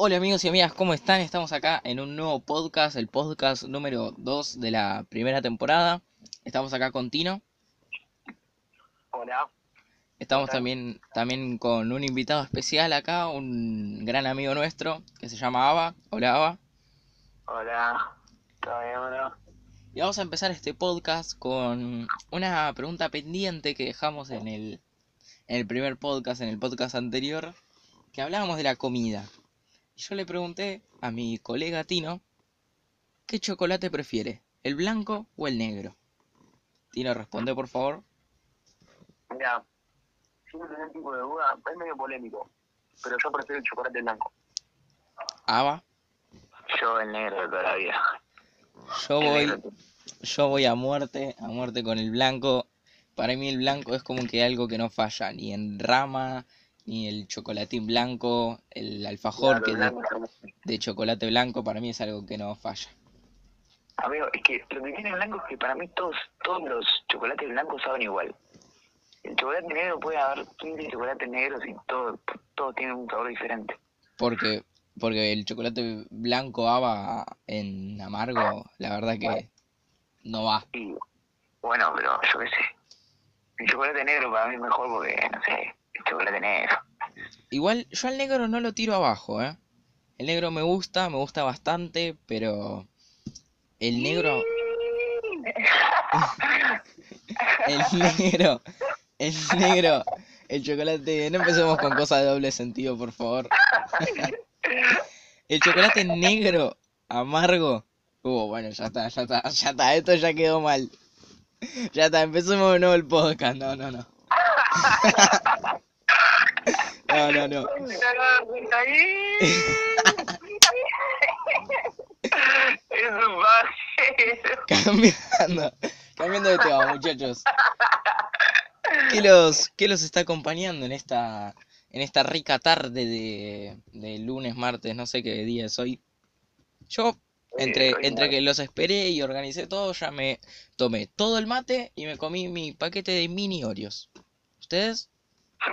Hola amigos y amigas, ¿cómo están? Estamos acá en un nuevo podcast, el podcast número 2 de la primera temporada. Estamos acá con Tino. Hola. Estamos también, también con un invitado especial acá, un gran amigo nuestro que se llama Ava. Hola Ava. Hola. ¿Todo bien, bro? Y vamos a empezar este podcast con una pregunta pendiente que dejamos en el, en el primer podcast, en el podcast anterior, que hablábamos de la comida. Y yo le pregunté a mi colega Tino, ¿qué chocolate prefiere? ¿El blanco o el negro? Tino, responde por favor. Mira, tengo un tipo de duda, es medio polémico, pero yo prefiero el chocolate blanco. Ava, Yo el negro de toda la vida. yo voy, yo voy a muerte, a muerte con el blanco. Para mí el blanco es como que algo que no falla, ni en rama, ni el chocolatín blanco, el alfajor Claro, que de- chocolate blanco para mí es algo que no falla. Amigo, es que lo que tiene blanco es que para mí todos, todos los chocolates blancos saben igual. El chocolate negro puede haber 15 chocolates negros y todos todo tienen un sabor diferente. Porque, porque el chocolate blanco haba en amargo, la verdad que no va. Y bueno, pero yo qué sé. El chocolate negro para mí es mejor porque, no sé, chocolate negro. Igual yo al negro no lo tiro abajo, ¿eh? El negro me gusta, me gusta bastante, pero el negro, el negro, el negro, el chocolate, no empecemos con cosas de doble sentido, por favor. El chocolate negro, amargo. Uh, bueno, ya está, ya está, ya está, esto ya quedó mal. Ya está, empecemos de nuevo el podcast. No, no, no. No, no, no. Es un bajero. Cambiando, cambiando de tema, muchachos. ¿Qué los, qué los está acompañando en esta, en esta rica tarde de, de lunes, martes, no sé qué día es hoy? Yo, entre, entre que los esperé y organicé todo, ya me tomé todo el mate y me comí mi paquete de mini Oreos. ¿Ustedes?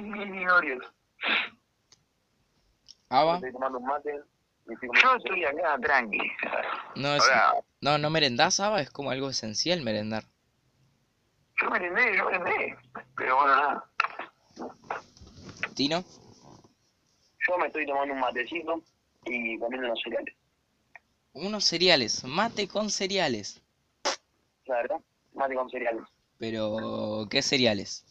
Mini Oreos. ¿Ava? Estoy tomando un mate. Yo estoy acá tranqui. No, es, Ahora, no, no merendás, Ava, es como algo esencial merendar. yo merendé, yo merendé. Pero bueno, nada. ¿Tino? Yo me estoy tomando un matecito y comiendo unos cereales. Unos cereales, mate con cereales. La verdad, mate con cereales. Pero, ¿qué cereales?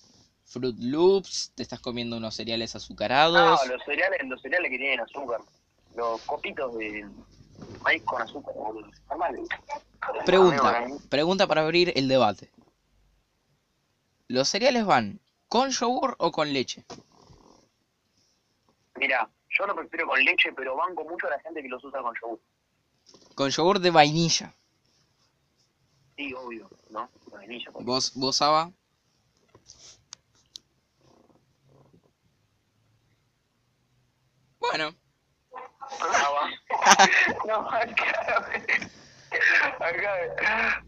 Fruit Loops, te estás comiendo unos cereales No, azucarados. los cereales, los cereales que tienen azúcar. Los copitos de maíz con azúcar, boludo. Normal. Pregunta, pregunta para abrir el debate. ¿Los cereales van con yogur o con leche? Mira, yo lo prefiero con leche, pero banco mucho a la gente que los usa con yogur. Con yogur de vainilla. Sí, obvio, ¿no? Vainilla. ¿Vos, vos, Ava? Bueno, Ah, no, acá. Acá.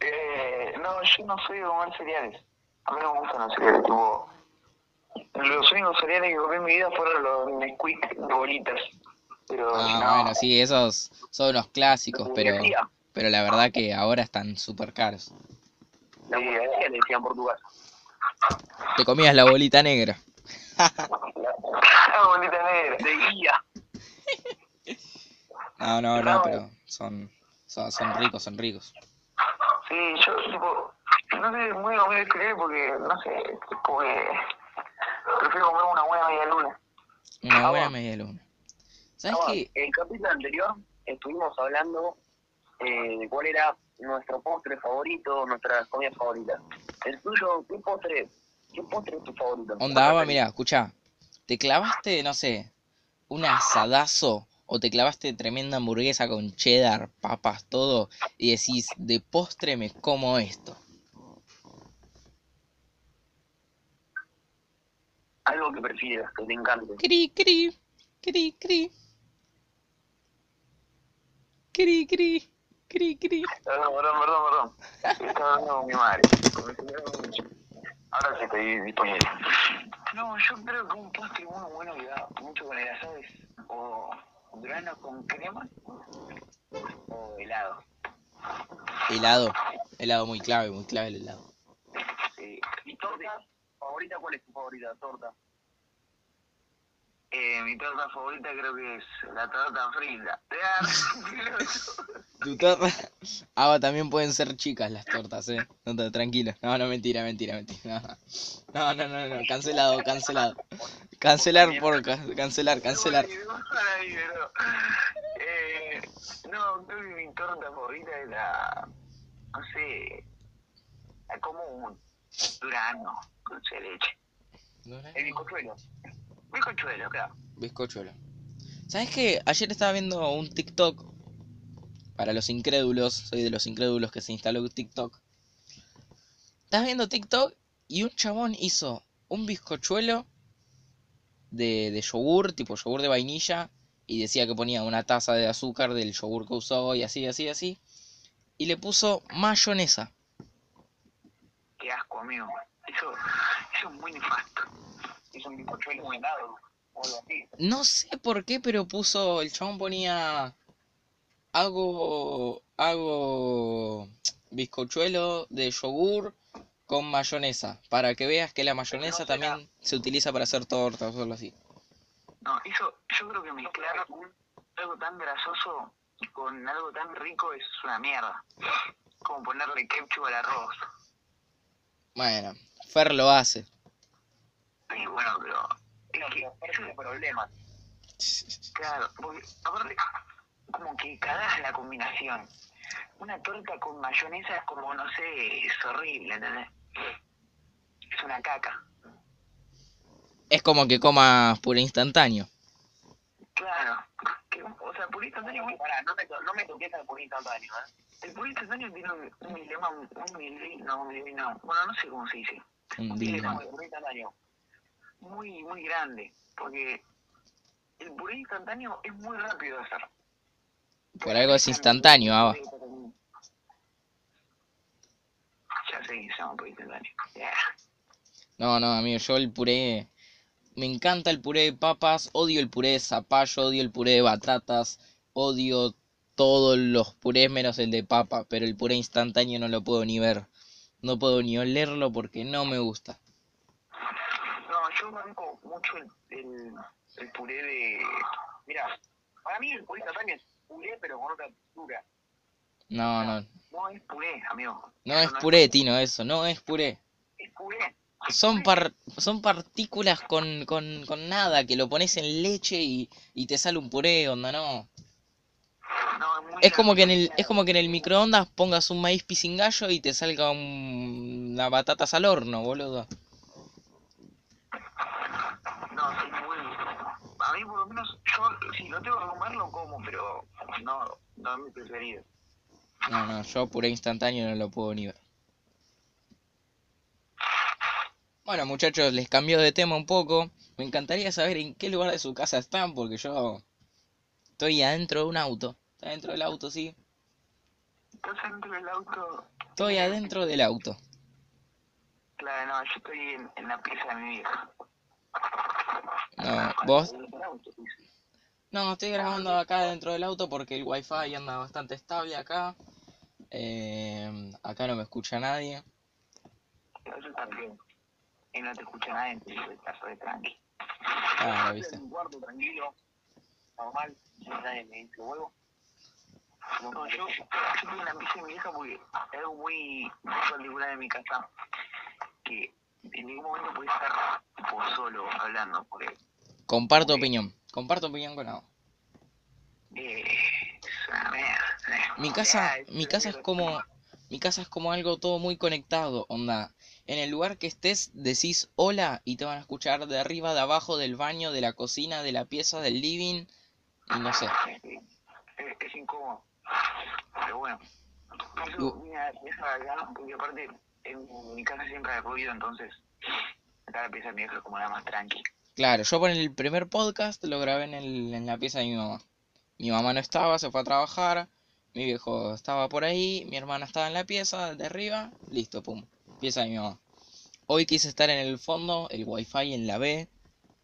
Eh, no, yo no soy de comer cereales. A mí no me gustan los cereales, tipo. Los únicos cereales que comí en mi vida fueron los Nesquik de bolitas. Pero. ah, no, bueno, sí, esos son unos clásicos, pero, pero la verdad que ahora están súper caros. La burguesía le decía en Portugal. Te comías la bolita negra. La bolita negra, de guía. No, no, no, pero son, son, son ricos, son ricos. Sí, yo, tipo, no sé muy lo escribir porque, no sé, como que prefiero comer una buena media luna. Una Ah, buena bueno. media luna. ¿Sabes Ah, qué? El capítulo anterior estuvimos hablando eh, de cuál era nuestro postre favorito, nuestra comida favorita. El tuyo, ¿qué postre, qué postre es tu favorito? Onda, mira, escucha. ¿Te clavaste, no sé, un asadazo o te clavaste tremenda hamburguesa con cheddar, papas, todo y decís, de postre me como esto? Algo que prefieras, que te encante. Cri, cri, cri, cri. Cri, cri, cri, cri. Perdón, perdón, perdón, perdón. Estaba hablando con mi madre. señora mucho. Ahora sí estoy disponible. No, yo creo que un postre muy bueno que da mucho con el asado es o Durazno con crema o helado. Helado. Helado muy clave, muy clave el helado. Sí. ¿Y torta? ¿Favorita? ¿Cuál es tu favorita torta? Eh, mi torta favorita creo que es la torta frita. Tu torta. Ah, también pueden ser chicas las tortas, eh. No te, tranquilo. No, no, mentira, mentira, mentira. No, no, no, no, cancelado, cancelado. Cancelar por cancelar, cancelar. Eh, no, creo que mi torta favorita es la, no sé, la común, durazno, con dulce de leche. El bizcochuelo. Bizcochuelo, claro. Bizcochuelo. ¿Sabes qué? Ayer estaba viendo un TikTok. Para los incrédulos, soy de los incrédulos que se instaló TikTok. Estás viendo TikTok y un chabón hizo un bizcochuelo de, de yogur, tipo yogur de vainilla, y decía que ponía una taza de azúcar del yogur que usó y así, así, así. Y le puso mayonesa. Qué asco, amigo. Eso, eso es muy nefasto. Es un bizcochuelo helado o algo así. No sé por qué, pero puso, el chabón ponía, hago, hago bizcochuelo de yogur con mayonesa, para que veas que la mayonesa también se utiliza para hacer tortas o algo así. No, eso, yo creo que mezclar algo tan grasoso con algo tan rico es una mierda. Como ponerle ketchup al arroz. Bueno, Fer lo hace. Y bueno, pero es que es el problema. Claro, porque aparte, como que cagás la combinación. Una torta con mayonesa es como, no sé, es horrible, ¿entendés? Es una caca. Es como que comas puré instantáneo. Claro. Que, o sea, puré instantáneo, Pará, no me, no me toques al puré instantáneo, ¿eh? el puré instantáneo tiene un, un dilema, un mili, no, un no, bueno, no sé cómo se dice. Un Un dilema. dilema El puré instantáneo. Muy, muy grande, porque el puré instantáneo es muy rápido de hacer. Por algo es instantáneo, Ava. Ya sé que se llama puré instantáneo. Yeah. No, no, amigo, yo el puré... Me encanta el puré de papas, odio el puré de zapallo, odio el puré de batatas, odio todos los purés menos el de papa, pero el puré instantáneo no lo puedo ni ver. No puedo ni olerlo porque no me gusta. Yo banco mucho el, el, el puré de... Mira, para mí el puré instantáneo es puré, pero con otra textura. No, no, No es puré, amigo. no es puré, Tino, eso, no es puré. Es puré. Son, par- son partículas con, con, con nada, que lo pones en leche y, y te sale un puré, onda, no. No, muy Es como que en el, es como que en el microondas pongas un maíz pisingallo y te salga un, una batatas al horno, boludo. No, es muy... A mí por lo menos, yo si lo tengo que comer lo como, pero no, no es mi preferido. No, no, yo puré instantáneo no lo puedo ni ver. Bueno, muchachos, les cambió de tema un poco. Me encantaría saber en qué lugar de su casa están, porque yo estoy adentro de un auto. Estoy adentro del auto, sí. ¿Estás dentro del auto? Estoy adentro del auto. Claro, no, yo estoy en, en la pieza de mi vieja. No, ¿vos? No, estoy grabando acá dentro del auto porque el wifi anda bastante estable acá. Eh, acá no me escucha nadie. Yo también. Y no te escucha nadie, entonces estás re tranqui. En viste. un cuarto tranquilo, normal, nadie me dice huevo. No, yo, yo en la pieza de mi vieja porque hay algo muy, muy particular en mi casa. Que en ningún momento puedes estar tipo, solo hablando. Porque Comparto opinión. Comparto opinión con Ava. eh. Mi casa, mi casa es como, mi casa es como algo todo muy conectado, onda. En el lugar que estés decís hola y te van a escuchar de arriba, de abajo, del baño, de la cocina, de la pieza, del living y no sé. Es, es incómodo. Pero bueno. Y- Eso, mira, acá, porque aparte en mi casa siempre hay ruido, entonces acá la pieza de mi vieja es como la más tranqui. Claro, yo por el primer podcast lo grabé en, el, en la pieza de mi mamá. Mi mamá no estaba, se fue a trabajar, mi viejo estaba por ahí, mi hermana estaba en la pieza de arriba, listo, pum, pieza de mi mamá. Hoy quise estar en el fondo, el wifi en la B,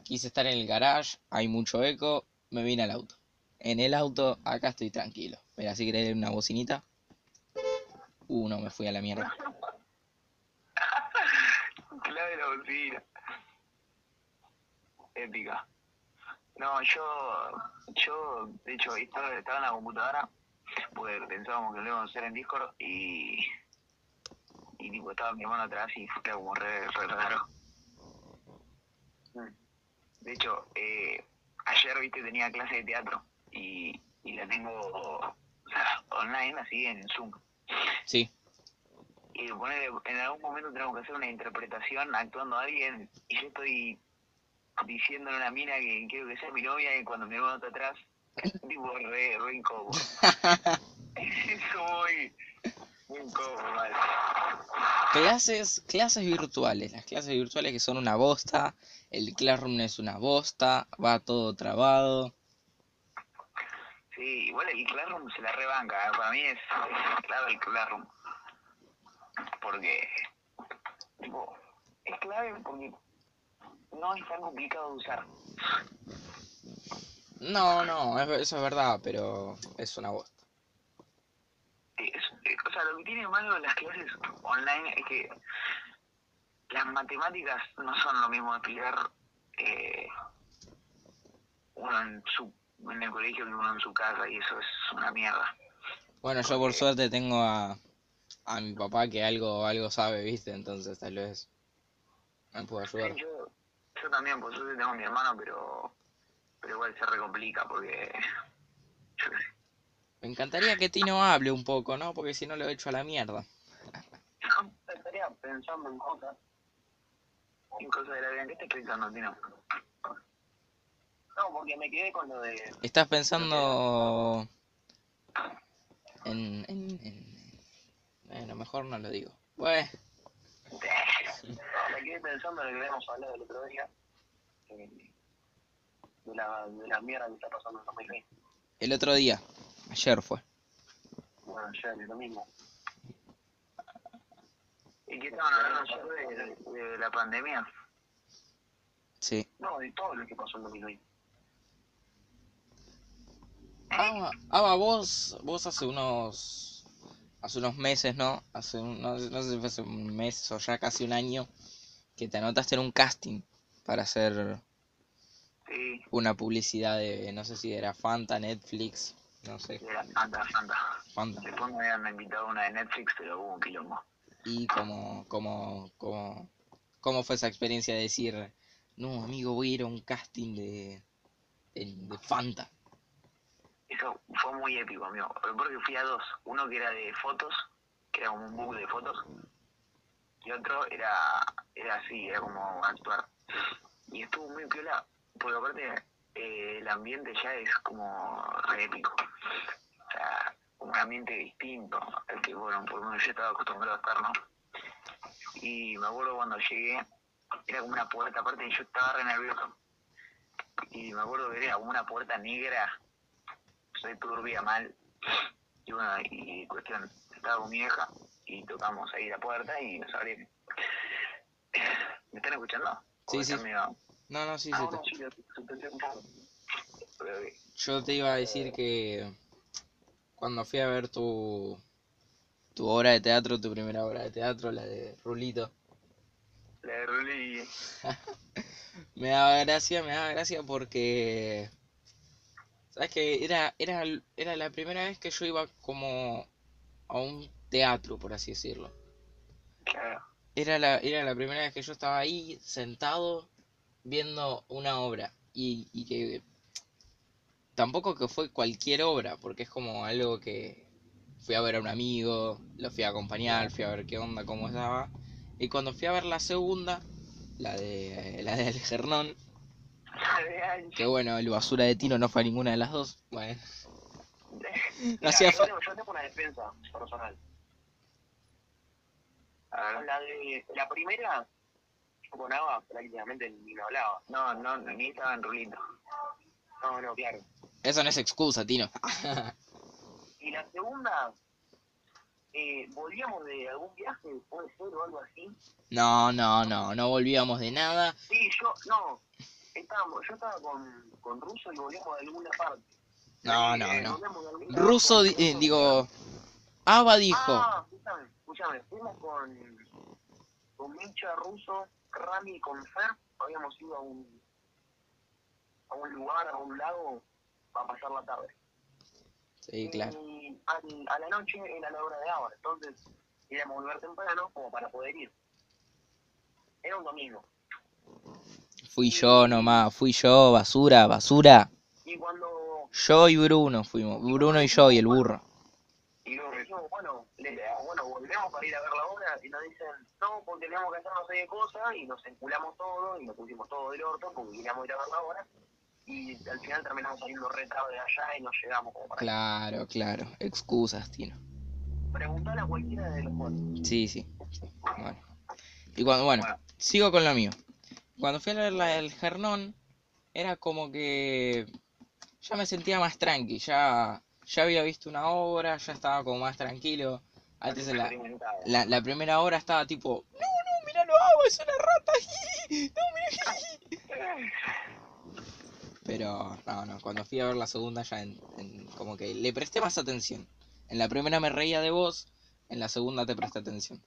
quise estar en el garage, hay mucho eco, me vine al auto. en el auto, acá estoy tranquilo. Mira, si querés una bocinita. Uh, no, me fui a la mierda. Clave la bocina. Épica. No, yo, yo, de hecho, estaba, estaba en la computadora, porque pensábamos que lo íbamos a hacer en Discord y, y tipo, estaba mi hermano atrás y fue como re, re raro. De hecho, eh, ayer, viste, tenía clase de teatro y, y la tengo o sea, online, así en Zoom. Sí. y ponele, en algún momento tenemos que hacer una interpretación actuando a alguien y yo estoy diciéndole a una mina que quiero que sea mi novia y cuando hermano está atrás, tipo re, re incómodo. Eso muy, muy incómodo. Clases, clases virtuales. Las clases virtuales que son una bosta. El Classroom es una bosta. Va todo trabado. Sí, igual el Classroom se la rebanca, ¿eh? para mí es, es clave el Classroom. Porque, tipo, es clave porque no es tan complicado de usar. No, no, es- eso es verdad, pero es una bosta. Es- eh, o sea, lo que tiene malo las clases online es que las matemáticas no son lo mismo de explicar eh, uno en su en el colegio que uno en su casa y eso es una mierda. Bueno, yo por suerte tengo a, a mi papá que algo, algo sabe, ¿viste? Entonces tal vez me puede ayudar. Yo, yo también, por suerte tengo a mi hermano, pero pero igual se recomplica porque yo qué sé. Me encantaría que Tino hable un poco, ¿no? Porque si no lo he hecho a la mierda. Estaría pensando en cosas. En cosas de la vida, ¿en qué estás pensando, Tino? No, porque me quedé con lo de. ¿Estás pensando en, en, en... Bueno, mejor no lo digo. Bueno, Me quedé pensando en lo que habíamos hablado el otro día. eh, De la, de la mierda que está pasando en 2020. el otro día, ayer fue. Bueno, es lo mismo. ¿Y qué estaban hablando ayer de, de la pandemia? Sí. No, de todo lo que pasó en 2020. Ah, ah, vos, vos hace unos, hace unos meses, ¿no? Hace un- no, sé- no sé si fue hace un mes o ya casi un año que te anotaste en un casting para hacer Sí, una publicidad de, no sé si era Fanta, Netflix, no sé, era Fanta, Fanta. Fanta. Después me habían invitado una de Netflix, pero hubo un quilombo. Y como, como, como, ¿cómo fue esa experiencia de decir, no, amigo, voy a ir a un casting de, de, de Fanta? Eso fue muy épico, amigo. Porque fui a dos. Uno que era de fotos, que era como un book de fotos. Y otro era, era así, era como actuar. Y estuvo muy piola, porque aparte eh, el ambiente ya es como re épico. O sea, un ambiente distinto al que, bueno, por menos yo estaba acostumbrado a estar, ¿no? Y me acuerdo cuando llegué, era como una puerta, aparte yo estaba re nervioso. Y me acuerdo que era como una puerta negra soy turbia mal. Y bueno, y cuestión, estaba con mi vieja y tocamos ahí la puerta y nos abrieron. ¿Me están escuchando? Sí, ¿O sí. medio- No, no, sí, Ah, sí. no, te- pero, Yo te iba a decir que cuando fui a ver tu, tu obra de teatro, tu primera obra de teatro, la de Rulito, La de Ruli, me daba gracia, me daba gracia porque, ¿sabes que Era, era, era la primera vez que yo iba como a un teatro, por así decirlo. claro. Era la, era la primera vez que yo estaba ahí sentado viendo una obra y, y que tampoco que fue cualquier obra, porque es como algo que fui a ver a un amigo, lo fui a acompañar, fui a ver qué onda, cómo estaba. Y cuando fui a ver la segunda, la de la de Algernón, que bueno, el basura de Tino no fue a ninguna de las dos, bueno, no Mira, hacía yo, tengo, yo tengo una defensa personal. La de la primera, yo con Ava prácticamente ni me hablaba. No, no, ni estaba en Rulito. No, no, claro. Eso no es excusa, Tino. Y la segunda, eh, volvíamos de algún viaje, puede ser o algo así. No, no, no, no volvíamos de nada. Sí, yo, no, estábamos, yo estaba con, con Russo y volvíamos de alguna parte. No, no, Eh, no. Ruso, di- eh, digo, Ava dijo. Ah, escúchame, escúchame, fuimos con, con Micha, Ruso, Rami y con Fer, habíamos ido a un, a un lugar, a un lago, para pasar la tarde. Sí, claro. Y al- a la noche era la hora de agua, entonces íbamos a volver temprano como para poder ir. Era un domingo. Fui yo nomás, fui yo, basura, basura. Y cuando Yo y Bruno fuimos, Bruno y yo y el burro. y dijimos, bueno, le- bueno, volvemos para ir a ver la obra y nos dicen, no, porque tenemos que hacer no sé qué cosa y nos enculamos todo y nos pusimos todo del orto porque queríamos ir a ver la obra y al final terminamos saliendo re tarde de allá y no llegamos como para Claro, claro, excusas, Tino. preguntar a cualquiera de los cuatro. Sí, sí. Bueno. Y cuando, bueno, sigo con lo mío. Cuando fui a ver la del Gernón, era como que ya me sentía más tranqui, ya, ya había visto una obra, ya estaba como más tranquilo. Antes en la, la, la primera hora estaba tipo, no, no, mira lo hago, es una rata. No, mira. Pero, no, no, cuando fui a ver la segunda ya en, en- como que le presté más atención. En la primera me reía de vos, en la segunda te presté atención.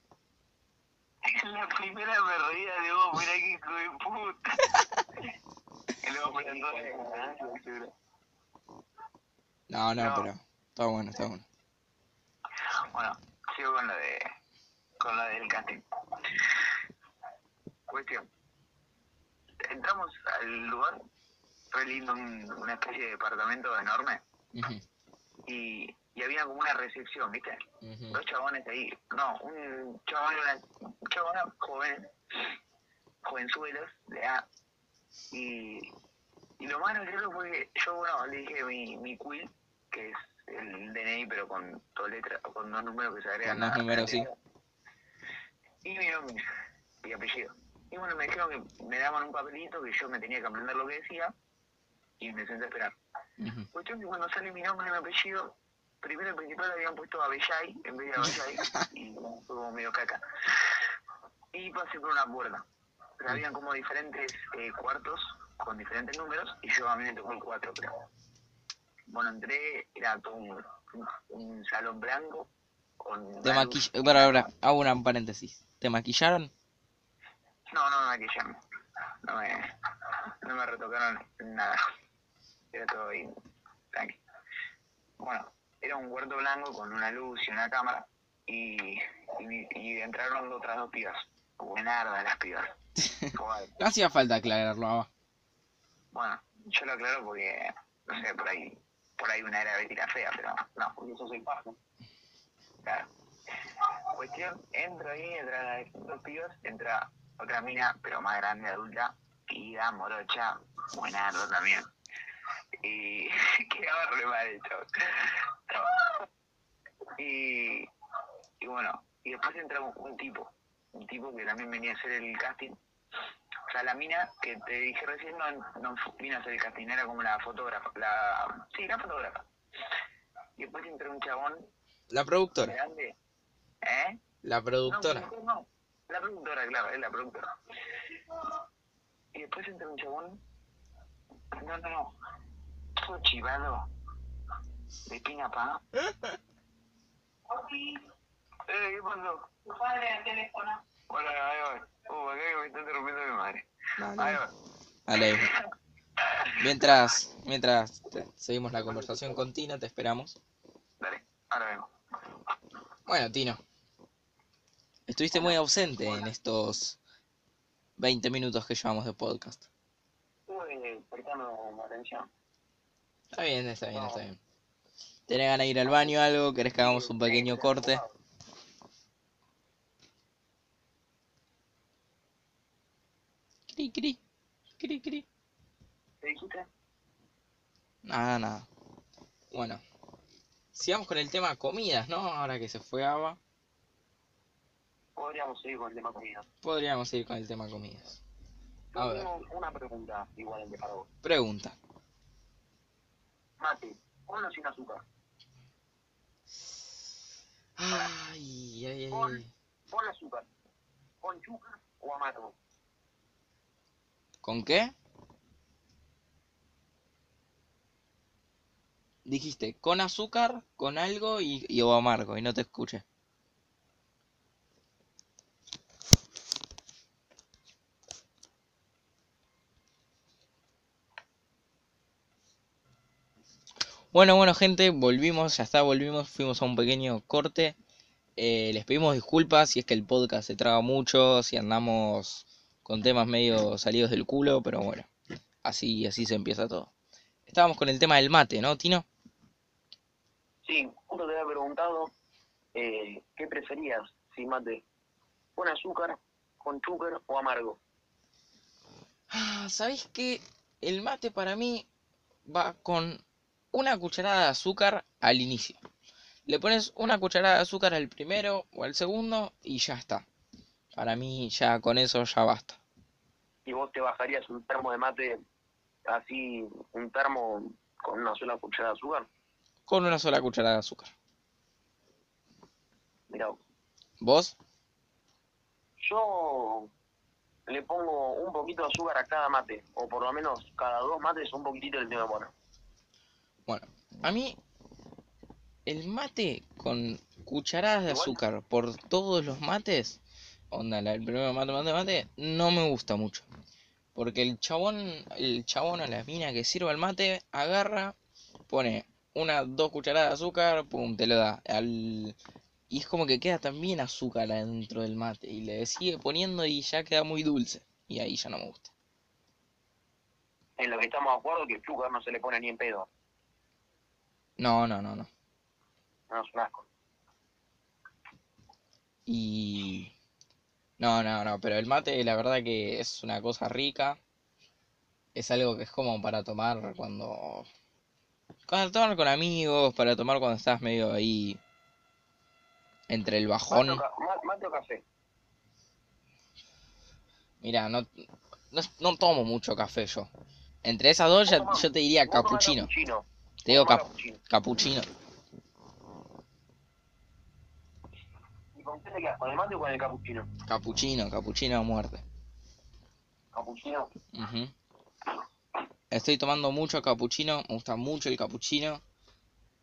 En la primera me reía de vos, mirá que hijo de puta. y luego me entonces, No, no, No. pero está bueno, está bueno. Bueno, sigo con lo de con lo del casting. Cuestión. Entramos al lugar, re lindo, un- una especie de departamento enorme, y, y había como una recepción, ¿viste? Dos chabones ahí, no, un chabón y una un chabona joven, jovenzuelos, de A, y, y lo más gracioso fue que yo, bueno, le dije mi, mi quill, que es el DNI, pero con dos letras, con dos números que se agregan. Con dos números, sí. Y mi nombre y apellido. Y bueno, me dijeron que me daban un papelito que yo me tenía que aprender lo que decía y me senté a esperar. Cuestión que cuando sale mi nombre y mi apellido, primero y principal habían puesto Abellay en vez de Abellay y bueno, fue como medio caca. Y pasé por una puerta. Pero habían como diferentes eh, cuartos con diferentes números y yo a mí me tocó el 4, pero bueno, entré, era todo un, un- salón blanco con... Te una maquill... luz- Para, ahora, hago un paréntesis. ¿Te maquillaron? No, no me maquillaron. No me, no me retocaron nada. Era todo ahí, tranqui. Bueno, era un cuarto blanco con una luz y una cámara. Y, y, y entraron otras dos pibas. Buenardas las pibas. No hacía falta aclararlo, Ava. Bueno, yo lo aclaro porque, no sé, por ahí, por ahí una era Betty fea, pero no, porque yo soy pajo. Claro. Cuestión, entro ahí, entra las dos pibas, entra otra mina, pero más grande, adulta, pida, morocha, buenardo también. Y quedaba re mal el. Y, y bueno, y después entra un, tipo, un tipo que también venía a hacer el casting. O sea, la mina que te dije recién no, no vino a hacer el casting, era como la fotógrafa, la, sí, la fotógrafa. Y después entró un chabón La productora. grande, ¿eh? La productora. No, no, la productora, claro, es la productora. Y después entra un chabón, no, no, no, todo chivado, de pina pa. Eh, ¿qué pasó? Tu padre al teléfono. Hola, ahí va. Uh, acá que me está interrumpiendo mi madre. No, Ahí va. Dale. Mientras, mientras seguimos la conversación con Tino, te esperamos. Dale, ahora vengo. Bueno, Tino. Estuviste muy ausente en estos 20 minutos que llevamos de podcast. Atención. Está bien, está bien, está bien. ¿Tenés ganas de ir al baño o algo? ¿Querés que hagamos un pequeño corte? Cri, cri, cri, cri. ¿Qué dijiste? Nada, nada. Bueno, sigamos con el tema comidas, ¿no? Ahora que se fue Ava, Podríamos seguir con el tema comida. podríamos ir con el tema comidas. A ver. una pregunta igual de para vos. Pregunta. Mate, ¿con o sin azúcar? Ay, ay, ay, ay. ¿Con azúcar? ¿Con yuca o amargo? ¿Con qué? Dijiste con azúcar, con algo y, y o amargo, y no te escuché. Bueno, bueno, gente, volvimos, ya está, volvimos, fuimos a un pequeño corte. Eh, les pedimos disculpas si es que el podcast se traba mucho, si andamos con temas medio salidos del culo, pero bueno, así, así se empieza todo. Estábamos con el tema del mate, ¿no, Tino? Sí, justo te había preguntado eh, qué preferías, si mate, con azúcar, con azúcar o amargo. Ah, ¿sabéis qué? El mate para mí va con una cucharada de azúcar al inicio. Le pones una cucharada de azúcar al primero o al segundo y ya está. Para mí ya con eso ya basta. Y vos te bajarías un termo de mate así, un termo con una sola cucharada de azúcar. Con una sola cucharada de azúcar. Mirá, ¿Vos? yo le pongo un poquito de azúcar a cada mate, o por lo menos cada dos mates un poquitito del tema bueno. Bueno, a mí el mate con cucharadas de azúcar por todos los mates, onda, el primero mate, mate, mate, no me gusta mucho. Porque el chabón, el chabón o la mina que sirva el mate, agarra, pone una, dos cucharadas de azúcar, pum, te lo da. Al... Y es como que queda también azúcar adentro del mate. Y le sigue poniendo y ya queda muy dulce. Y ahí ya no me gusta. En lo que estamos de acuerdo que el azúcar no se le pone ni en pedo, No, no, no, no. no es un asco. Y... No, no, no, pero el mate la verdad que es una cosa rica. Es algo que es como para tomar cuando... Para tomar con amigos, para tomar cuando estás medio ahí entre el bajón. Mate o, mate o café. Mira, no, no, no tomo mucho café yo. Entre esas dos ya- yo te diría capuchino. capuchino. Te digo cap- capuchino. ¿Y con qué te quedas? ¿Con el mate o con el capuchino? Capuchino, capuchino a muerte. Capuchino. Ujú. Estoy tomando mucho capuchino, me gusta mucho el capuchino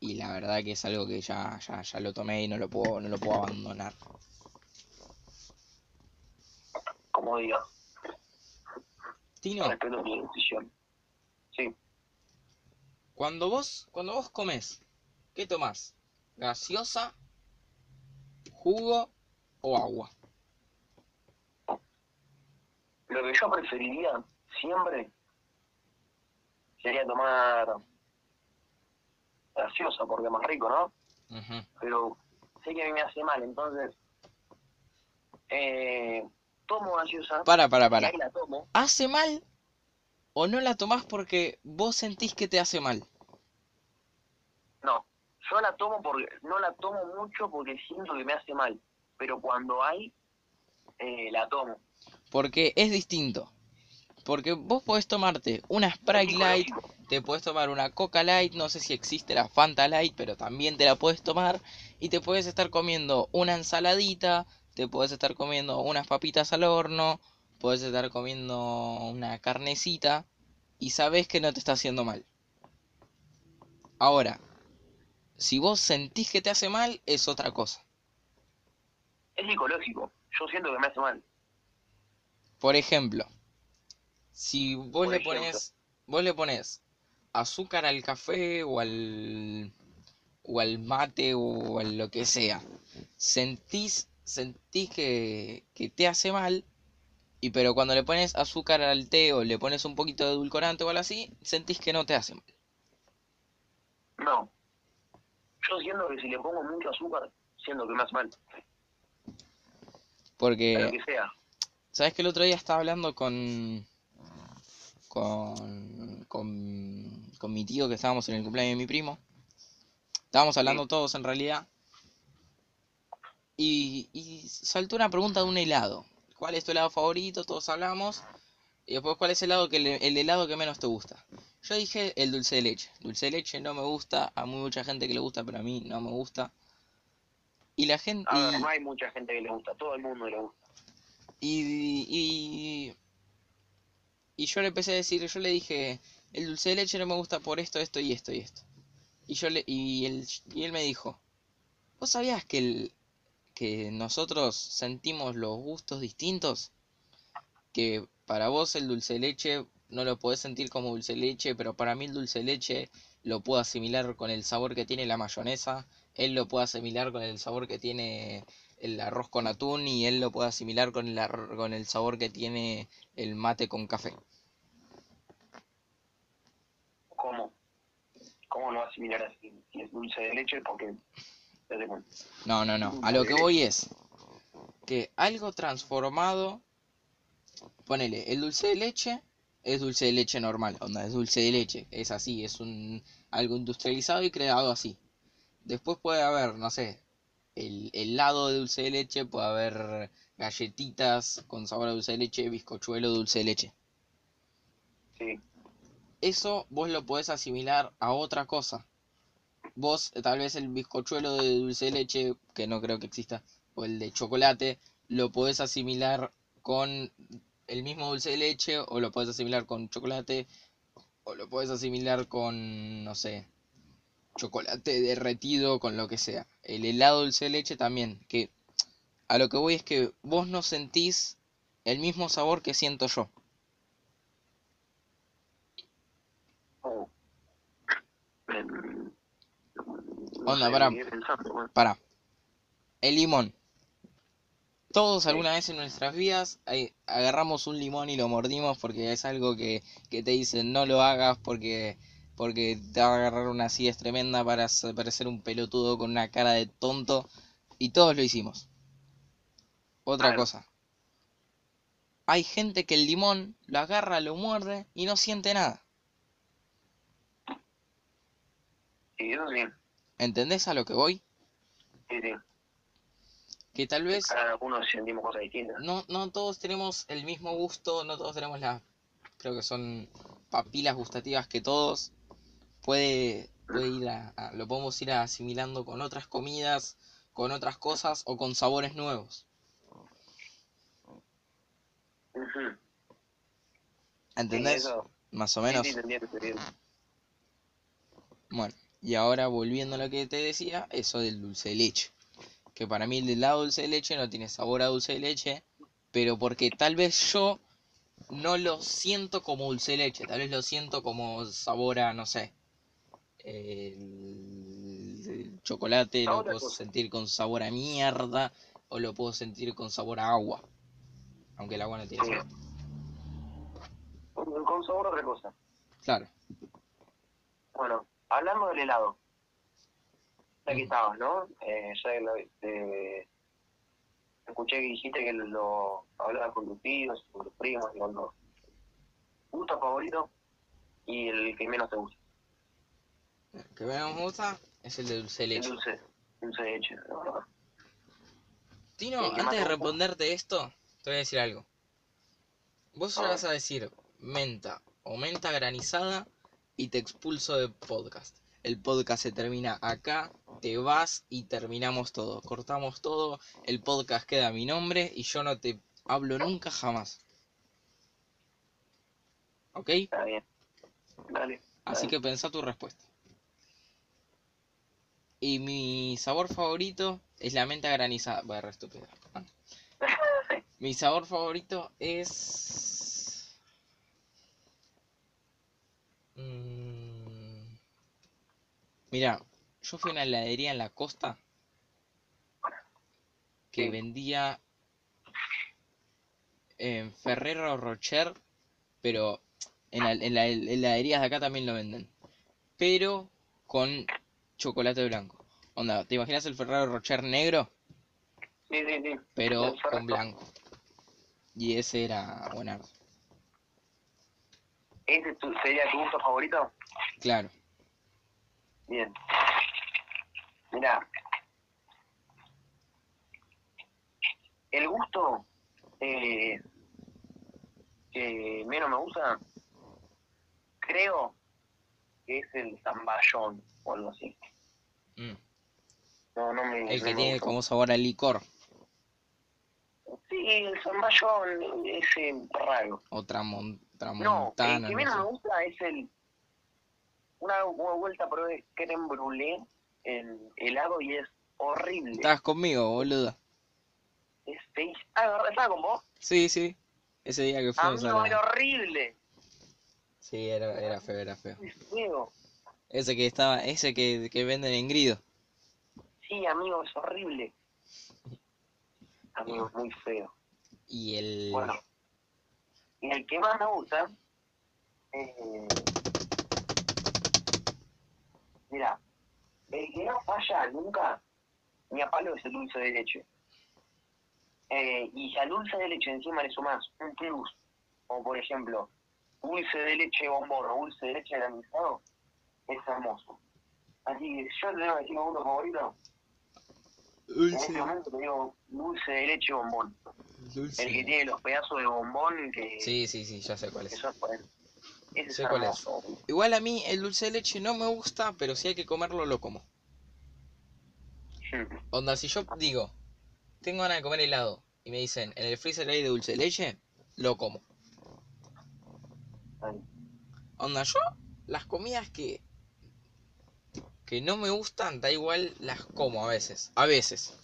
y la verdad que es algo que ya, ya, ya lo tomé y no lo puedo, no lo puedo abandonar. Como digas. Tino, Respeto tu decisión. Sí. Cuando vos, cuando vos comes, ¿qué tomás? ¿Gaseosa, jugo o agua? Lo que yo preferiría siempre sería tomar gaseosa porque es más rico, ¿no? Pero sé que a mí me hace mal, entonces eh, tomo gaseosa Para, para, y para. ahí la tomo. ¿Hace mal o no la tomás porque vos sentís que te hace mal? No, yo la tomo porque no la tomo mucho porque siento que me hace mal, pero cuando hay eh, la tomo. Porque es distinto. Porque vos podés tomarte una Sprite Light, te puedes tomar una Coca Light, no sé si existe la Fanta Light, pero también te la puedes tomar. Y te puedes estar comiendo una ensaladita, te puedes estar comiendo unas papitas al horno, puedes estar comiendo una carnecita y sabes que no te está haciendo mal. Ahora, si vos sentís que te hace mal, es otra cosa. Es psicológico, yo siento que me hace mal. Por ejemplo, si vos Por le pones, vos le pones azúcar al café o al o al mate o a lo que sea, sentís, sentís que, que te hace mal, y pero cuando le pones azúcar al té o le pones un poquito de edulcorante o algo así, sentís que no te hace mal. No, yo siento que si le pongo mucho azúcar, siento que me hace mal, Porque, que sea. ¿sabes que el otro día estaba hablando con, con, con, con mi tío que estábamos en el cumpleaños de mi primo? Estábamos hablando todos en realidad. Y, y saltó una pregunta de un helado. ¿Cuál es tu helado favorito? Todos hablamos. Y después, ¿cuál es el helado que le- el helado que menos te gusta? Yo dije el dulce de leche. Dulce de leche no me gusta. A mucha gente que le gusta, pero a mí no me gusta. Y la gente. A ver, no hay mucha gente que le gusta, todo el mundo le gusta. Y, y, y yo le empecé a decir, yo le dije, el dulce de leche no me gusta por esto, esto y esto y esto. Y yo le, y él, y él me dijo, ¿vos sabías que el, que nosotros sentimos los gustos distintos? Que para vos el dulce de leche no lo podés sentir como dulce de leche, pero para mí el dulce de leche lo puedo asimilar con el sabor que tiene la mayonesa, él lo puede asimilar con el sabor que tiene el arroz con atún y él lo puede asimilar con el, con el sabor que tiene el mate con café. ¿Cómo? ¿Cómo lo asimilar así? Si es dulce de leche, porque... No, no, no. A lo que voy es que algo transformado, ponele, el dulce de leche es dulce de leche normal, onda, es dulce de leche, es así, es un algo industrializado y creado así. Después puede haber, no sé, el helado de dulce de leche, puede haber galletitas con sabor a dulce de leche, bizcochuelo dulce de leche. Sí. Eso vos lo podés asimilar a otra cosa. Vos, tal vez el bizcochuelo de dulce de leche, que no creo que exista, o el de chocolate, lo podés asimilar con el mismo dulce de leche, o lo podés asimilar con chocolate, o lo podés asimilar con, no sé, chocolate derretido, con lo que sea. El helado dulce de leche también, que a lo que voy es que vos no sentís el mismo sabor que siento yo. Onda, bueno. Para. El limón. Todos alguna vez en nuestras vidas eh, agarramos un limón y lo mordimos porque es algo que, que te dicen no lo hagas porque, porque te va a agarrar una acidez tremenda para parecer un pelotudo con una cara de tonto. Y todos lo hicimos. Otra cosa. Hay gente que el limón lo agarra, lo muerde y no siente nada. Sí. ¿Entendés a lo que voy? Sí, sí. Que tal vez Cada uno sentimos cosas distintas. no, no todos tenemos el mismo gusto, no todos tenemos las, creo que son papilas gustativas que todos. Puede, puede ir a, a- lo podemos ir asimilando con otras comidas, con otras cosas o con sabores nuevos. ¿Entendés? Sí. Más o Sí, menos. sí, entiendo. Bueno, y ahora volviendo a lo que te decía, eso del dulce de leche. Que para mí el helado dulce de leche no tiene sabor a dulce de leche, pero porque tal vez yo no lo siento como dulce de leche, tal vez lo siento como sabor a, no sé, el, el chocolate lo puedo cosa. sentir con sabor a mierda o lo puedo sentir con sabor a agua. Aunque el agua no tiene sabor. Con sabor a otra cosa. Claro. Bueno, hablando del helado. Ya que estabas, ¿no? Eh, ya lo, eh, escuché que dijiste que lo hablabas con tus tíos, con tus primos, y con los gusto favorito y el que menos te gusta. El que menos me gusta es el de dulce de El leche. dulce, dulce de leche. ¿no? Tino, El antes de responderte esto, te voy a decir algo. Vos ver. vas a decir menta o menta granizada y te expulso del podcast. El podcast se termina acá, te vas y terminamos todo. Cortamos todo, el podcast queda a mi nombre y yo no te hablo nunca jamás. ¿Ok? Está bien. Dale. Así que pensá tu respuesta. Y mi sabor favorito es la menta granizada. Voy a re estúpido. Ah. Mi sabor favorito es. Mm, Mira, yo fui a una heladería en la costa que Sí. vendía en Ferrero Rocher, pero en, la- en las heladerías de acá también lo venden. Pero con chocolate blanco. Onda, ¿te imaginas el Ferrero Rocher negro? Sí, sí, sí. Pero con blanco. Y ese era buena. ¿Ese tu- sería tu gusto favorito? Claro. Bien. Mira. El gusto eh, que menos me gusta, creo que es el zamballón o algo así. Mm. No, no me, El que tiene como sabor a licor. Sí, el zamballón, ese raro. O No, el que no menos me gusta es el una, una vuelta probé creme brûlée en helado y es horrible. Estabas conmigo, boludo. Es. Ah. ¿estaba con vos? Sí, sí. Ese día que A fuimos mí a no, era horrible. Sí, era, era feo, era feo. Es feo. Ese que estaba, ese que, que venden en Grido. Sí, amigo, es horrible. Amigo, es muy feo. Y el... Bueno, y el que más me gusta, eh, mira, el que no falla nunca, ni a palo es el dulce de leche. Eh, y si al dulce de leche encima le sumas un plus, como por ejemplo, dulce de leche bombón o dulce de leche granizado, es hermoso. Así que yo te tengo que decir uno favorito, en este Dulce, momento te digo dulce de leche bombón. El que tiene los pedazos de bombón que, Sí, sí, sí, ya sé cuál es. por él. Ese Sé es cuál es. Igual a mí el dulce de leche no me gusta, pero si hay que comerlo, lo como. Onda, si yo digo, tengo ganas de comer helado, y me dicen, en el freezer hay de dulce de leche, lo como. Onda, yo, las comidas que, que no me gustan, da igual, las como a veces. A veces.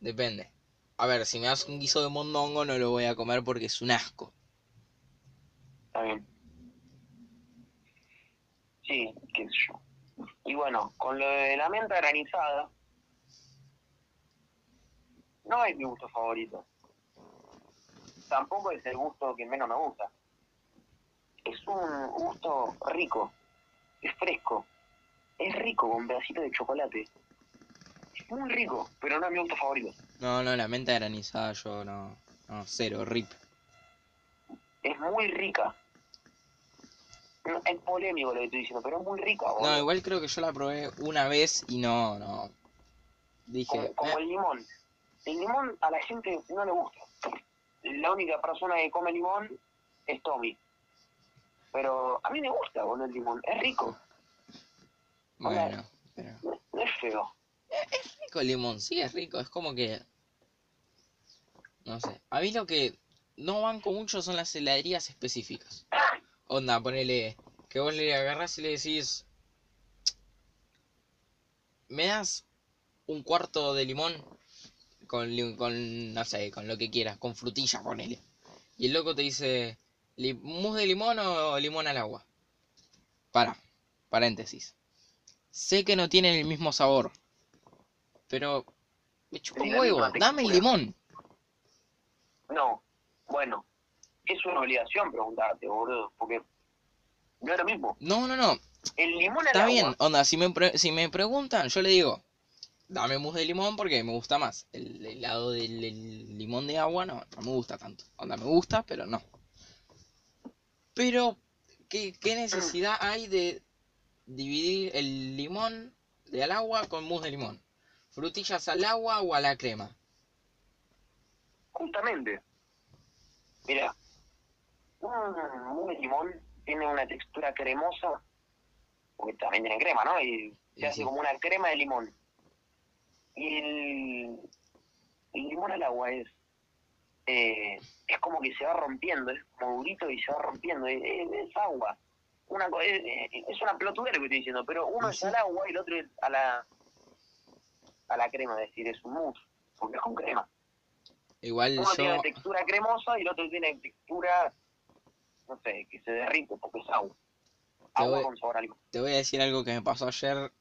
Depende. A ver, si me das un guiso de mondongo, no lo voy a comer porque es un asco. Está bien. Sí, qué sé yo. Y bueno, con lo de la menta granizada, no es mi gusto favorito. Tampoco es el gusto que menos me gusta. Es un gusto rico, es fresco, es rico con pedacito de chocolate. Es muy rico, pero no es mi gusto favorito. No, no, la menta granizada yo no, no, cero, rip. Es muy rica. No, Es polémico lo que estoy diciendo, pero es muy rica. No, igual creo que yo la probé una vez y no, no. Dije, como, como "Eh, el limón. El limón a la gente no le gusta. La única persona que come limón es Tommy. Pero a mí me gusta, boludo, el limón. Es rico, bueno, pero... no, es feo. rico el limón, sí es rico, es como que... No sé, a mí lo que no banco mucho son las heladerías específicas. Onda, ponele, que vos le agarrás y le decís... ¿Me das un cuarto de limón? Con, con, no sé, con lo que quieras, con frutilla, ponele. Y el loco te dice, "Li- ¿mousse de limón o limón al agua? Para, paréntesis. Sé que no tienen el mismo sabor, pero me chupa un huevo, dame el limón. No, bueno, es una obligación preguntarte, boludo, porque no es lo mismo. No, no, no, El limón está agua, bien, onda, si me, pre- si me preguntan, yo le digo, dame mousse de limón porque me gusta más. El helado del el limón de agua no, no me gusta tanto. Onda, me gusta, pero no. Pero, ¿qué, qué necesidad hay de dividir el limón de al agua con mousse de limón? ¿Frutillas al agua o a la crema? Justamente. Mira, un, un limón tiene una textura cremosa, porque también tiene crema, ¿no? Y se hace como una crema de limón. Y el, el limón al agua es, eh, es como que se va rompiendo, es como durito y se va rompiendo, es, es- es agua. Una, co- es, una pelotudera lo que estoy diciendo, pero uno es al agua y el otro es a la, a la crema, es decir, es un mousse, porque es con crema. Igual Uno tiene yo, textura cremosa y el otro tiene textura, no sé, que se derrite porque es agua. Te Agua voy- con sabor a limón. te voy a decir algo que me pasó ayer,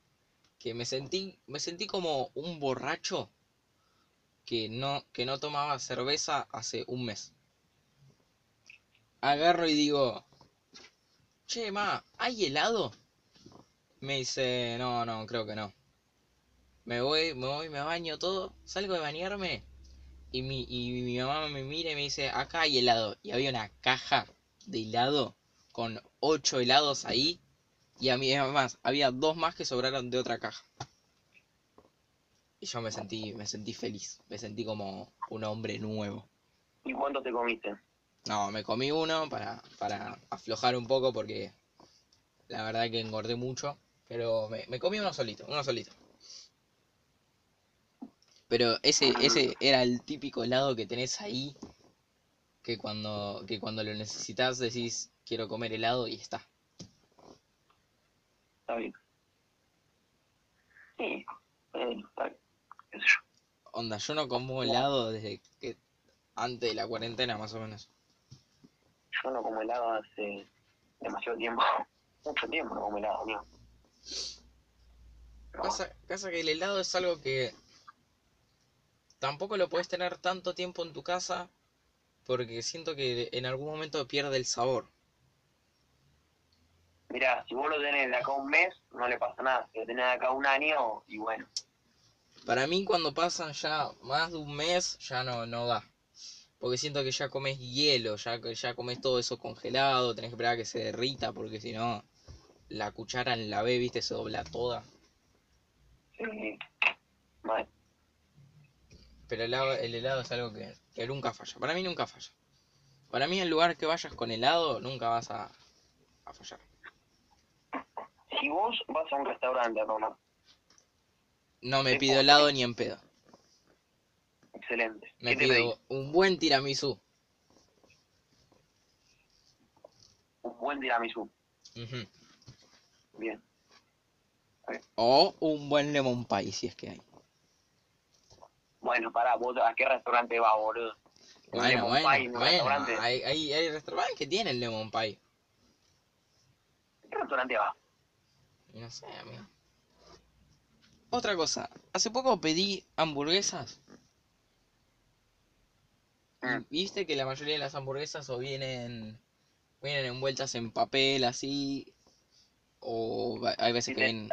que me sentí, me sentí como un borracho que no, que no tomaba cerveza hace un mes. Agarro y digo, che, ma, ¿hay helado? Me dice, no, no, creo que no. Me voy, me voy, me baño todo, salgo de bañarme y mi, y mi mamá me mira y me dice, acá hay helado. Y había una caja de helado con ocho helados ahí. Y a mí, además, había dos más que sobraron de otra caja. Y yo me sentí, me sentí feliz, me sentí como un hombre nuevo. ¿Y cuánto te comiste? No, me comí uno para, para aflojar un poco porque la verdad que engordé mucho. Pero me, me comí uno solito, uno solito. Pero ese, ese era el típico helado que tenés ahí. Que cuando, que cuando lo necesitas decís quiero comer helado y está. Está bien. Sí, está bien. Sé yo. Onda, yo no como helado desde que antes de la cuarentena más o menos. Yo no como helado hace demasiado tiempo. Mucho tiempo no como helado. Pero bueno, Pasa, pasa que el helado es algo que tampoco lo puedes tener tanto tiempo en tu casa porque siento que en algún momento pierde el sabor. Mirá, si vos lo tenés de acá un mes, no le pasa nada. Si lo tenés de acá un año, y bueno. Para mí cuando pasan ya más de un mes ya no, no da. Porque siento que ya comes hielo, ya, que ya comes todo eso congelado, tenés que esperar a que se derrita porque si no la cuchara en la B, viste, se dobla toda. Sí. Mal. Pero el helado, el helado es algo que, que nunca falla. Para mí nunca falla. Para mí el lugar que vayas con helado nunca vas a, a fallar. Si vos vas a un restaurante a tomar, No me pido helado ni en pedo. Excelente. Me pido un buen tiramisú. Un buen tiramisú. Ujú. Bien. O un buen lemon pie si es que hay. Bueno, pará, vos a qué restaurante vas, boludo. Bueno, lemon bueno, pie bueno. restaurante. Hay, hay, hay restaurantes que tienen lemon pie. ¿A qué restaurante vas? Y No sé, amigo. Otra cosa, hace poco pedí hamburguesas. Mm. Viste que la mayoría de las hamburguesas o vienen, vienen envueltas en papel así, o hay veces que vienen,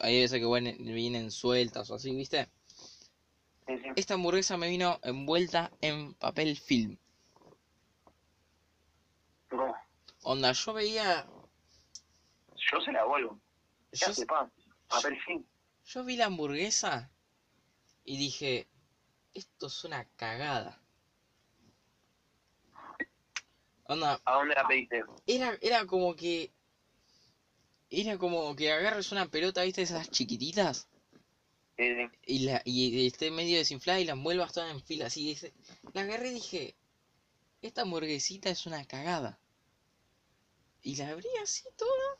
hay veces que vienen, vienen sueltas o así, ¿viste? Sí, sí. Esta hamburguesa me vino envuelta en papel film. No, Onda, yo veía, yo se la vuelvo. ¿Qué yo, hace, pa? Papel film. yo vi la hamburguesa y dije, esto es una cagada. Onda, ¿A dónde la pediste? era, era como que, era como que agarres una pelota, ¿viste? Esas chiquititas. Sí, sí. y, la, y esté medio desinflada y la envuelvas toda en fila así. dice- La agarré y dije, esta hamburguesita es una cagada. Y la abrí así toda.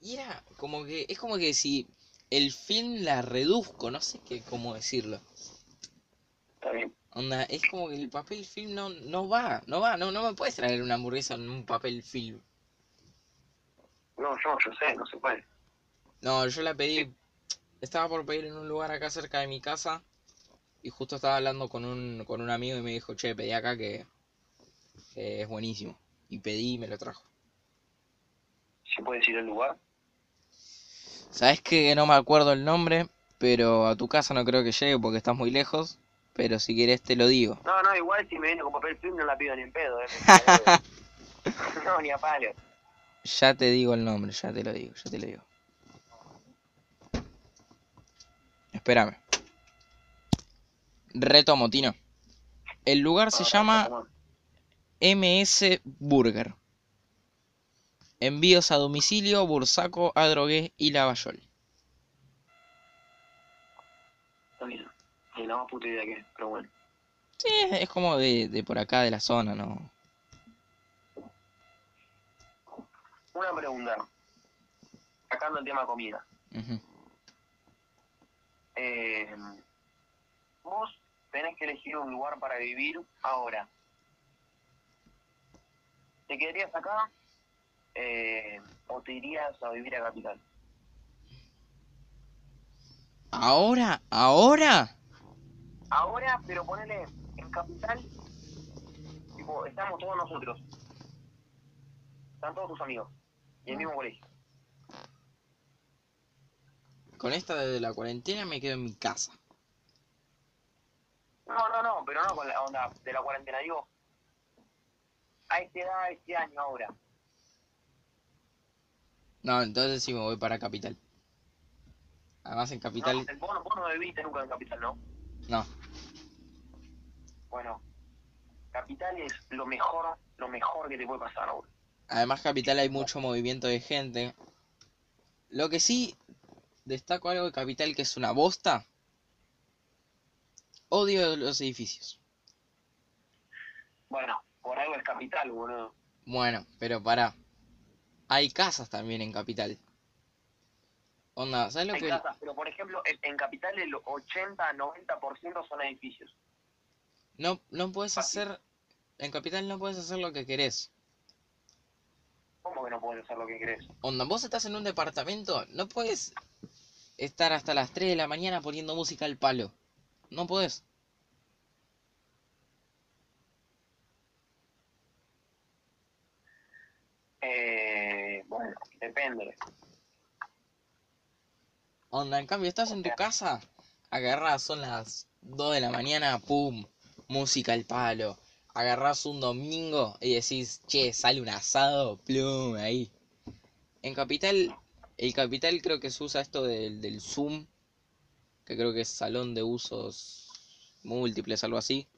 Y era como que, es como que si el film la reduzco, no sé qué, cómo decirlo. Está bien. Onda, es como que el papel film no, no va, no va, no, no me puedes traer una hamburguesa en un papel film. No, yo, yo sé, no se puede. No, yo la pedí, estaba por pedir en un lugar acá cerca de mi casa y justo estaba hablando con un, con un amigo y me dijo, che, pedí acá que, que es buenísimo. Y pedí y me lo trajo. ¿Se puede decir el lugar? Sabes que no me acuerdo el nombre, pero a tu casa no creo que llegue porque estás muy lejos, pero si quieres te lo digo. No, no, igual si me viene con papel film no la pido ni en pedo, eh. no, ni a palo. Ya te digo el nombre, ya te lo digo, ya te lo digo. Espérame. Retomo, Tino. El lugar se llama. MS Burger. Envíos a domicilio, Bursaco, Adrogué y Lavallol. Está bien. Ni la más puta idea que es, pero bueno. Sí, es, como de, de por acá, de la zona, ¿no? Una pregunta. Sacando el tema comida. Eh, vos tenés que elegir un lugar para vivir ahora. ¿Te quedarías acá eh, o te irías a vivir a Capital? ¿Ahora? ¿Ahora? Ahora, pero ponele en Capital, tipo, estamos todos nosotros. Están todos tus amigos. Y el mismo colegio. Con esta de la cuarentena me quedo en mi casa. No, no, no, pero no con la onda de la cuarentena. Digo, a esta edad, este año ahora. No, entonces sí me voy para Capital. Además en Capital... No, vos, vos no viviste nunca en Capital, ¿no? No. Bueno, Capital es lo mejor, lo mejor que te puede pasar ahora. Además Capital hay mucho movimiento de gente. Lo que sí destaco algo de Capital que es una bosta. Odio los edificios. Bueno, por algo es Capital, boludo. Bueno, pero para. Hay casas también en Capital. Onda, ¿sabes lo Hay que...? casas, pero por ejemplo, en, en Capital el 80-90% son edificios. No, no puedes Fácil. hacer... En Capital no puedes hacer lo que querés. ¿Cómo que no puedes hacer lo que querés? Onda, vos estás en un departamento, no puedes estar hasta las 3 de la mañana poniendo música al palo. No podés. Eh, bueno, depende. Onda, en cambio, estás en tu casa, agarrás, son las 2 de la mañana, pum, música al palo. Agarrás un domingo y decís, che, sale un asado, plum, ahí. En Capital, el Capital creo que se usa esto del, del Zoom, que creo que es salón de usos múltiples, algo así.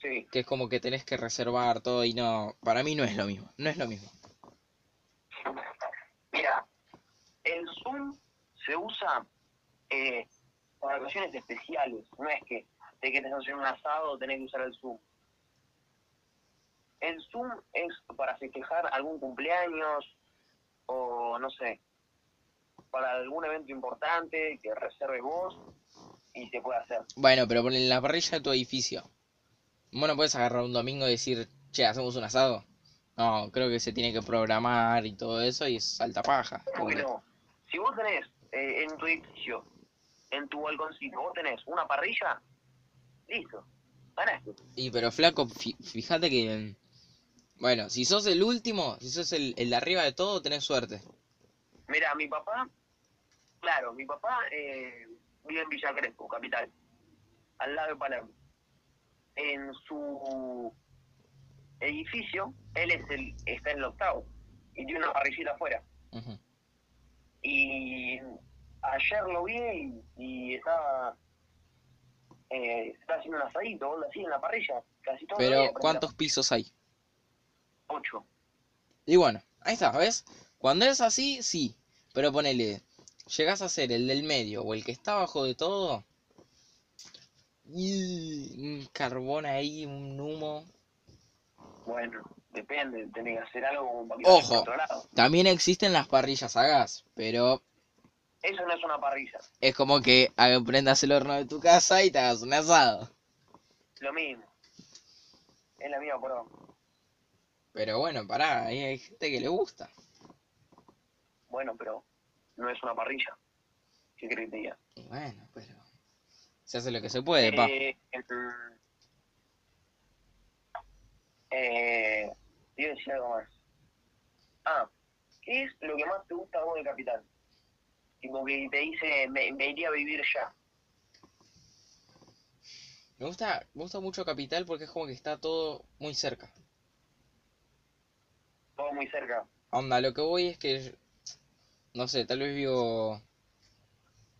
Sí. Que es como que tenés que reservar todo y no, para mí no es lo mismo, no es lo mismo. Mira, el Zoom se usa eh, para ocasiones especiales. No es que te quieres hacer un asado tenés que usar el Zoom. El Zoom es para festejar algún cumpleaños o no sé, para algún evento importante que reserves vos y se puede hacer. Bueno, pero ponle en la parrilla de tu edificio. Vos no puedes agarrar un domingo y decir, che, hacemos un asado. No, creo que se tiene que programar y todo eso y es alta paja. ¿Cómo que porque- no? Si vos tenés eh, en tu edificio, en tu balconcito, vos tenés una parrilla, listo, ganaste. Y pero flaco, fíjate que... Bueno, si sos el último, si sos el, el de arriba de todo, tenés suerte. Mira, mi papá, claro, mi papá eh, vive en Villa Crespo, capital, al lado de Palermo. En su edificio, él es el, está en el octavo y tiene una parrillita afuera. Y ayer lo vi y, y estaba, eh, está haciendo un asadito, onda así, en la parrilla, casi todo Pero, ¿cuántos pisos hay? Ocho. Y bueno, ahí está, ¿ves? Cuando es así, sí. Pero ponele, llegás a ser el del medio o el que está abajo de todo. Y un carbón ahí, un humo. Bueno, depende, tenés que hacer algo como para que Ojo. También existen las parrillas a gas, pero Eso no es una parrilla, es como que prendas el horno de tu casa y te hagas un asado. lo mismo. Es la misma pro. Pero bueno, pará, ahí hay gente que le gusta. Bueno, pero no es una parrilla. ¿Qué crees que diga? Y bueno, pero se hace lo que se puede, pa. Eh, mm, eh, iba a decir algo más. Ah, ¿qué es lo que más te gusta a vos del Capital? Tipo que te dice, me, me iría a vivir ya. Me gusta, me gusta mucho Capital porque es como que está todo muy cerca. Todo muy cerca. Onda, lo que voy es que, no sé, tal vez vivo,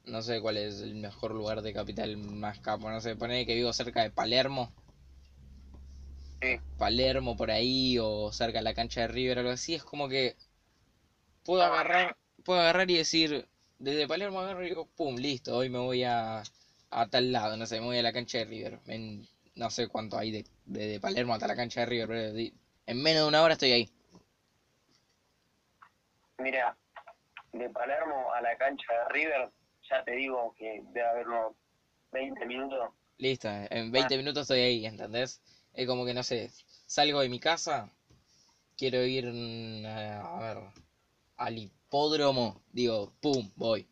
no sé cuál es el mejor lugar de capital más capo, no sé, poner que vivo cerca de Palermo, Sí. Palermo por ahí, o cerca de la cancha de River o algo así, es como que puedo agarrar, puedo agarrar y decir, desde Palermo agarro y digo, pum, listo, hoy me voy a, a tal lado, no sé, me voy a la cancha de River, en, no sé cuánto hay de, de, de Palermo hasta la cancha de River, pero en menos de una hora estoy ahí. Mira, de Palermo a la cancha de River, ya te digo que debe haber unos 20 minutos. Listo, en 20 minutos estoy ahí, ¿entendés? Es como que, no sé, salgo de mi casa, quiero ir, mm, a, a ver, al hipódromo, digo, pum, voy.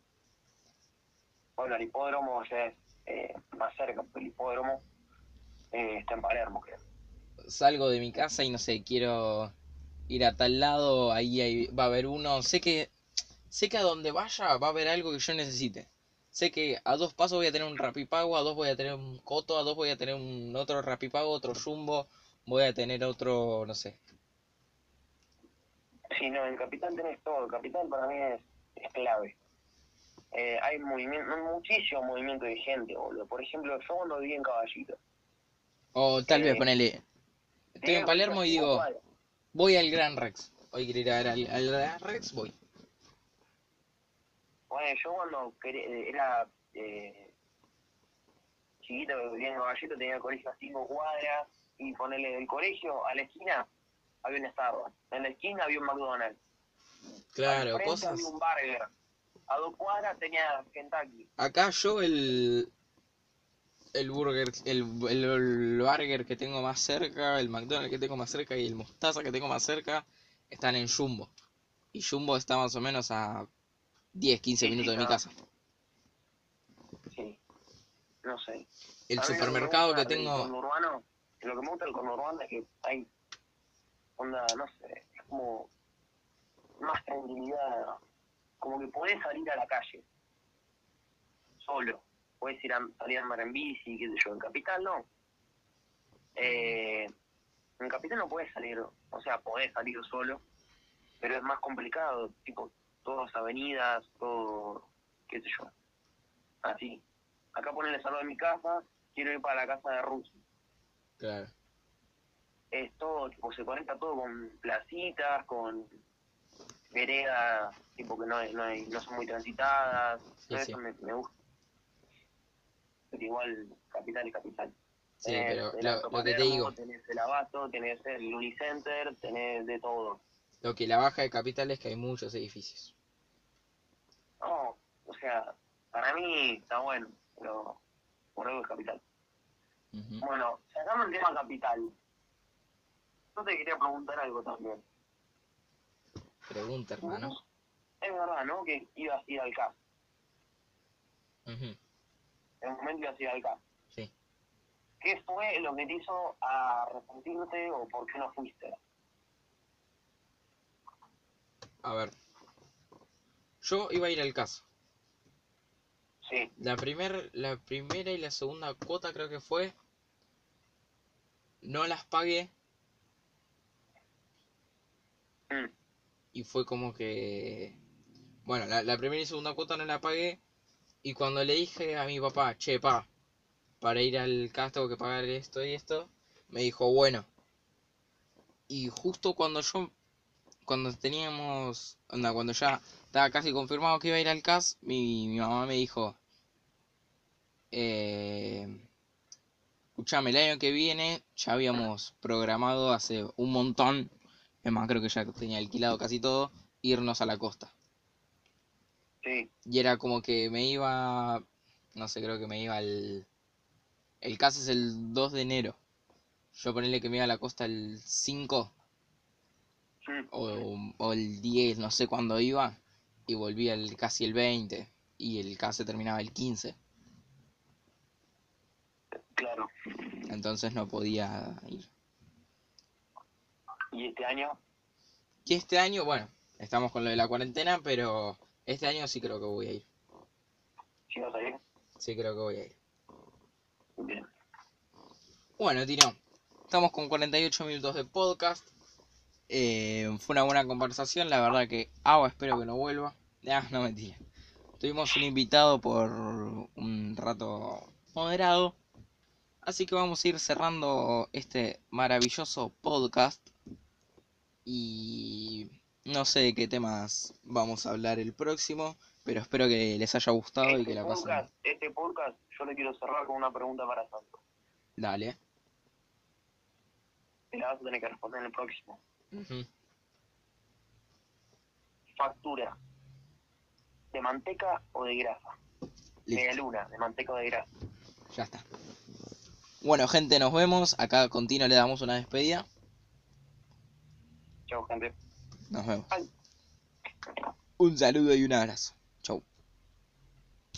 Bueno, el hipódromo ya es eh, más cerca, el hipódromo eh, está en Palermo, creo. Salgo de mi casa y, no sé, quiero ir a tal lado, ahí hay- va a haber uno, sé que, sé que a donde vaya va a haber algo que yo necesite. Sé que a dos pasos voy a tener un rapipago, a dos voy a tener un coto, a dos voy a tener un otro rapipago, otro jumbo, voy a tener otro, no sé. Sí, no, en Capital tenés todo. Capital para mí es, es clave. Eh, hay movimiento, muchísimo movimiento de gente, boludo. Por ejemplo, yo cuando viví en Caballito. O tal vez Eh, ponele, estoy en Palermo y digo, voy al Gran Rex. Hoy quiero ir a ver al, al Gran Rex, voy. Bueno, yo cuando era eh, chiquito, que vivía en Caballito, tenía el colegio a cinco cuadras. Y ponerle del colegio a la esquina había un Starbucks. En la esquina había un McDonald's. Al Claro, cosas. había un burger. a dos cuadras tenía Kentucky. Acá yo el. El burger, el, el, el burger que tengo más cerca, el McDonald's que tengo más cerca y el mostaza que tengo más cerca están en Jumbo. Y Jumbo está más o menos a 10, 15 Sí, minutos de mi casa. Sí. No sé. El supermercado que tengo. conurbano, lo que me gusta del conurbano es que hay. Onda, no sé. Es como. Más tranquilidad. Como que podés salir a la calle. Solo. Podés ir a, salir a andar en bici, qué sé yo. En Capital no. Eh, en Capital no podés salir. O sea, podés salir solo. Pero es más complicado. Tipo, todas avenidas, todo. qué sé yo. Así. Acá ponen el salón de mi casa, quiero ir para la casa de Rusia. Claro. Es todo, tipo, se conecta todo con placitas, con veredas, tipo que no, no, hay- no son muy transitadas, todo sí. eso me, me gusta. Pero igual, capital es capital. Sí, Tenés pero lo, que te digo, Tenés el Abasto, tenés el Unicenter, tenés de todo. lo que la baja de capital es que hay muchos edificios. No, o sea, para mí está bueno, pero por algo es capital. Bueno, sacando el tema capital, yo te quería preguntar algo también. Pregunta, hermano. Es verdad, ¿no? Que ibas a ir al CAS. Ujú. En un momento ibas a ir al CAS. Sí. ¿Qué fue lo que te hizo arrepentirte o por qué no fuiste? A ver. Yo iba a ir al caso. Sí, La, primer, la primera y la segunda cuota creo que fue. No las pagué Mm, y fue como que... Bueno, la, la primera y segunda cuota no la pagué y cuando le dije a mi papá, che, pa, para ir al cast tengo que pagar esto y esto, me dijo, bueno. Y justo cuando yo, cuando teníamos, onda, cuando ya estaba casi confirmado que iba a ir al cast, mi, mi mamá me dijo, eh, escuchame, el año que viene ya habíamos programado hace un montón, es más, creo que ya tenía alquilado casi todo, irnos a la costa. sí, Y era como que me iba, no sé, creo que me iba el... El caso es el 2 de enero. Yo ponerle que me iba a la costa el 5 mm, o, o el 10, no sé cuándo iba. Y volvía el, casi el 20. Y el caso terminaba el 15. claro. Entonces no podía ir. ¿Y este año? Y este año, bueno, estamos con lo de la cuarentena, pero este año sí creo que voy a ir. ¿Sí vas a ir? Sí creo que voy a ir. Bien. Bueno, Tino, estamos con 48 minutos de podcast. Eh, fue una buena conversación, la verdad que Agua espero que no vuelva. Ah, no mentira. Tuvimos un invitado por un rato moderado. Así que vamos a ir cerrando este maravilloso podcast. Y no sé de qué temas vamos a hablar el próximo, pero espero que les haya gustado y Este que la pasen. podcast, este podcast yo le quiero cerrar con una pregunta para Santo. Dale. Te la vas a tener que responder en el próximo. Factura. ¿De manteca o de grasa? Media Listo. luna, de manteca o de grasa. Ya está. Bueno, gente, nos vemos. Acá con Tino le damos una despedida. Chao, gente. Nos vemos. Un saludo y un abrazo.